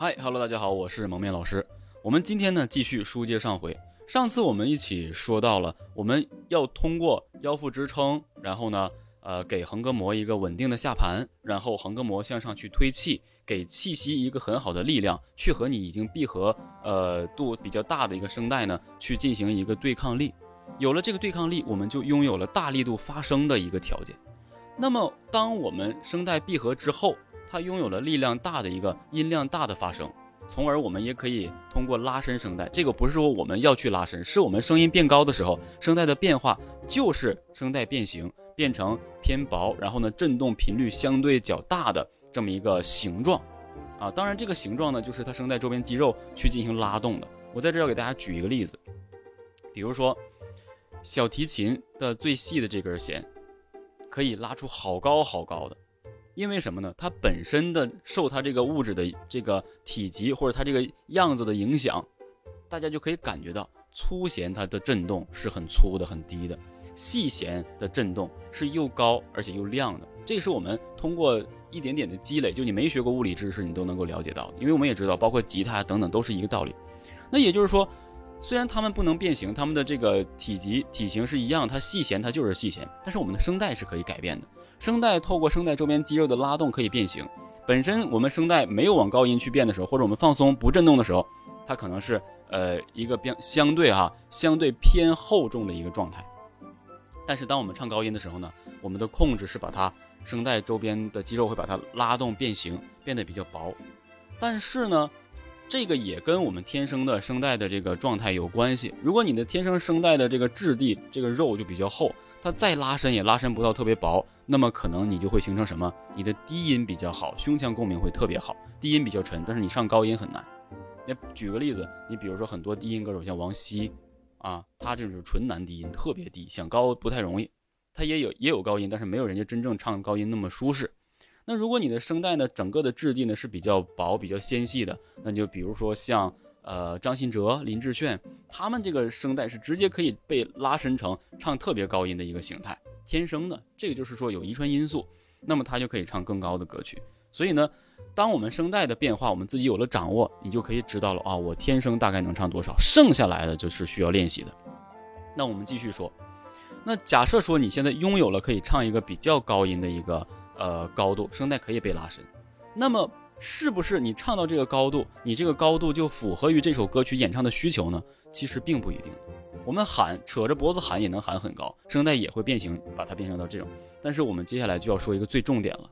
嗨，Hello，大家好，我是蒙面老师。我们今天呢继续书接上回。上次我们一起说到了，我们要通过腰腹支撑，然后呢，呃，给横膈膜一个稳定的下盘，然后横膈膜向上去推气，给气息一个很好的力量，去和你已经闭合呃度比较大的一个声带呢去进行一个对抗力。有了这个对抗力，我们就拥有了大力度发声的一个条件。那么，当我们声带闭合之后，它拥有了力量大的一个音量大的发声，从而我们也可以通过拉伸声带。这个不是说我们要去拉伸，是我们声音变高的时候，声带的变化就是声带变形，变成偏薄，然后呢振动频率相对较大的这么一个形状。啊，当然这个形状呢，就是它声带周边肌肉去进行拉动的。我在这要给大家举一个例子，比如说小提琴的最细的这根弦，可以拉出好高好高的。因为什么呢？它本身的受它这个物质的这个体积或者它这个样子的影响，大家就可以感觉到粗弦它的振动是很粗的、很低的，细弦的振动是又高而且又亮的。这是我们通过一点点的积累，就你没学过物理知识，你都能够了解到。因为我们也知道，包括吉他等等都是一个道理。那也就是说，虽然它们不能变形，它们的这个体积体型是一样，它细弦它就是细弦，但是我们的声带是可以改变的。声带透过声带周边肌肉的拉动可以变形。本身我们声带没有往高音去变的时候，或者我们放松不振动的时候，它可能是呃一个变相对哈相对偏厚重的一个状态。但是当我们唱高音的时候呢，我们的控制是把它声带周边的肌肉会把它拉动变形，变得比较薄。但是呢，这个也跟我们天生的声带的这个状态有关系。如果你的天生声带的这个质地这个肉就比较厚，它再拉伸也拉伸不到特别薄。那么可能你就会形成什么？你的低音比较好，胸腔共鸣会特别好。低音比较沉，但是你上高音很难。那举个例子，你比如说很多低音歌手，像王晰，啊，他这种纯男低音特别低，想高不太容易。他也有也有高音，但是没有人家真正唱高音那么舒适。那如果你的声带呢，整个的质地呢是比较薄、比较纤细的，那就比如说像呃张信哲、林志炫，他们这个声带是直接可以被拉伸成唱特别高音的一个形态。天生的，这个就是说有遗传因素，那么他就可以唱更高的歌曲。所以呢，当我们声带的变化，我们自己有了掌握，你就可以知道了啊，我天生大概能唱多少，剩下来的就是需要练习的。那我们继续说，那假设说你现在拥有了可以唱一个比较高音的一个呃高度，声带可以被拉伸，那么是不是你唱到这个高度，你这个高度就符合于这首歌曲演唱的需求呢？其实并不一定。我们喊扯着脖子喊也能喊很高，声带也会变形，把它变成到这种。但是我们接下来就要说一个最重点了，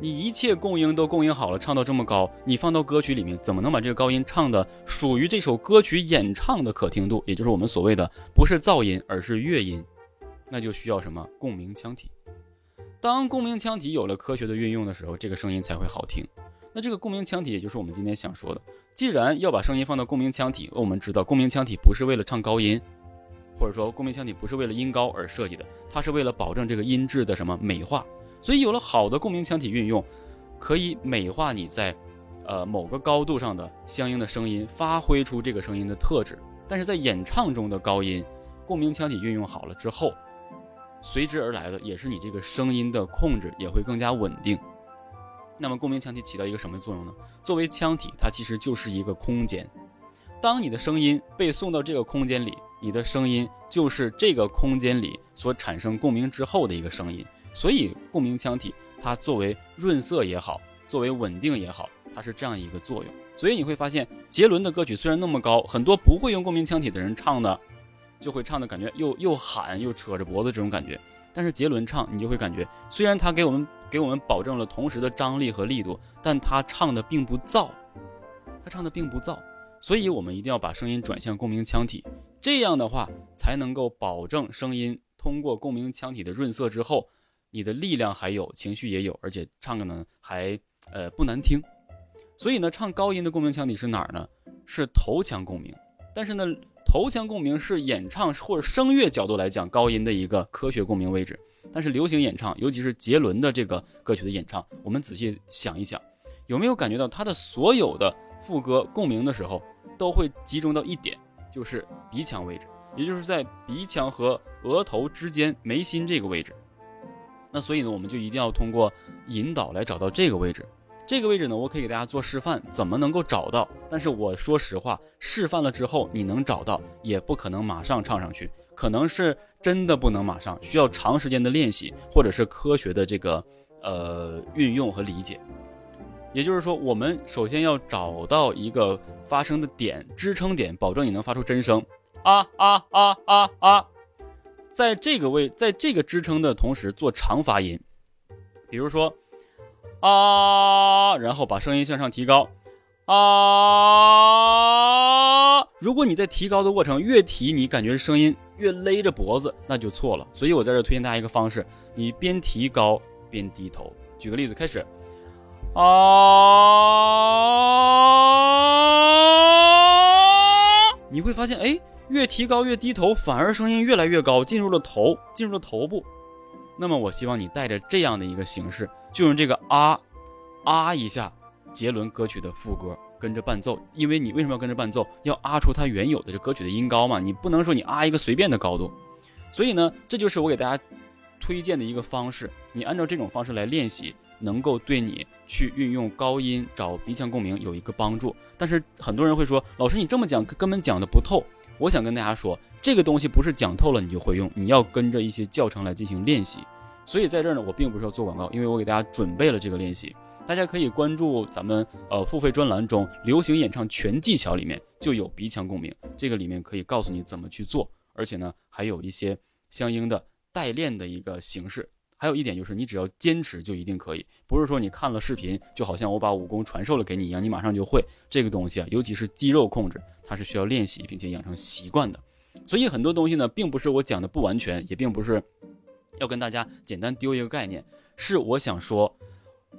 你一切供应都供应好了，唱到这么高，你放到歌曲里面，怎么能把这个高音唱的属于这首歌曲演唱的可听度？也就是我们所谓的不是噪音，而是乐音，那就需要什么共鸣腔体。当共鸣腔体有了科学的运用的时候，这个声音才会好听。那这个共鸣腔体，也就是我们今天想说的。既然要把声音放到共鸣腔体，我们知道共鸣腔体不是为了唱高音，或者说共鸣腔体不是为了音高而设计的，它是为了保证这个音质的什么美化。所以有了好的共鸣腔体运用，可以美化你在，呃某个高度上的相应的声音，发挥出这个声音的特质。但是在演唱中的高音，共鸣腔体运用好了之后，随之而来的也是你这个声音的控制也会更加稳定。那么共鸣腔体起到一个什么作用呢？作为腔体，它其实就是一个空间。当你的声音被送到这个空间里，你的声音就是这个空间里所产生共鸣之后的一个声音。所以共鸣腔体它作为润色也好，作为稳定也好，它是这样一个作用。所以你会发现，杰伦的歌曲虽然那么高，很多不会用共鸣腔体的人唱的，就会唱的感觉又又喊又扯着脖子这种感觉。但是杰伦唱，你就会感觉，虽然他给我们给我们保证了同时的张力和力度，但他唱的并不燥，他唱的并不燥，所以我们一定要把声音转向共鸣腔体，这样的话才能够保证声音通过共鸣腔体的润色之后，你的力量还有，情绪也有，而且唱的呢还呃不难听。所以呢，唱高音的共鸣腔体是哪儿呢？是头腔共鸣，但是呢。头腔共鸣是演唱或者声乐角度来讲高音的一个科学共鸣位置，但是流行演唱，尤其是杰伦的这个歌曲的演唱，我们仔细想一想，有没有感觉到他的所有的副歌共鸣的时候，都会集中到一点，就是鼻腔位置，也就是在鼻腔和额头之间眉心这个位置。那所以呢，我们就一定要通过引导来找到这个位置。这个位置呢，我可以给大家做示范，怎么能够找到。但是我说实话，示范了之后你能找到，也不可能马上唱上去，可能是真的不能马上，需要长时间的练习，或者是科学的这个呃运用和理解。也就是说，我们首先要找到一个发声的点，支撑点，保证你能发出真声。啊啊啊啊啊！在这个位，在这个支撑的同时做长发音，比如说。啊，然后把声音向上提高。啊，如果你在提高的过程越提，你感觉声音越勒着脖子，那就错了。所以我在这推荐大家一个方式：你边提高边低头。举个例子，开始。啊，你会发现，哎，越提高越低头，反而声音越来越高，进入了头，进入了头部。那么我希望你带着这样的一个形式。就用这个啊啊一下，杰伦歌曲的副歌跟着伴奏，因为你为什么要跟着伴奏？要啊出它原有的这歌曲的音高嘛，你不能说你啊一个随便的高度。所以呢，这就是我给大家推荐的一个方式，你按照这种方式来练习，能够对你去运用高音找鼻腔共鸣有一个帮助。但是很多人会说，老师你这么讲根本讲的不透。我想跟大家说，这个东西不是讲透了你就会用，你要跟着一些教程来进行练习。所以在这儿呢，我并不是要做广告，因为我给大家准备了这个练习，大家可以关注咱们呃付费专栏中流行演唱全技巧里面就有鼻腔共鸣，这个里面可以告诉你怎么去做，而且呢还有一些相应的代练的一个形式。还有一点就是你只要坚持就一定可以，不是说你看了视频就好像我把武功传授了给你一样，你马上就会这个东西啊，尤其是肌肉控制，它是需要练习并且养成习惯的。所以很多东西呢，并不是我讲的不完全，也并不是。要跟大家简单丢一个概念，是我想说，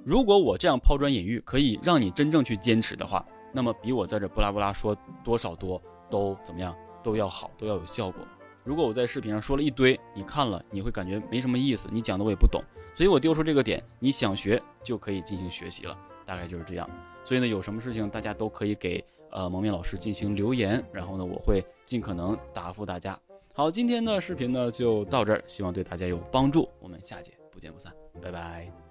如果我这样抛砖引玉可以让你真正去坚持的话，那么比我在这布拉布拉说多少多都怎么样都要好，都要有效果。如果我在视频上说了一堆，你看了你会感觉没什么意思，你讲的我也不懂，所以我丢出这个点，你想学就可以进行学习了，大概就是这样。所以呢，有什么事情大家都可以给呃蒙面老师进行留言，然后呢，我会尽可能答复大家。好，今天的视频呢就到这儿，希望对大家有帮助。我们下节不见不散，拜拜。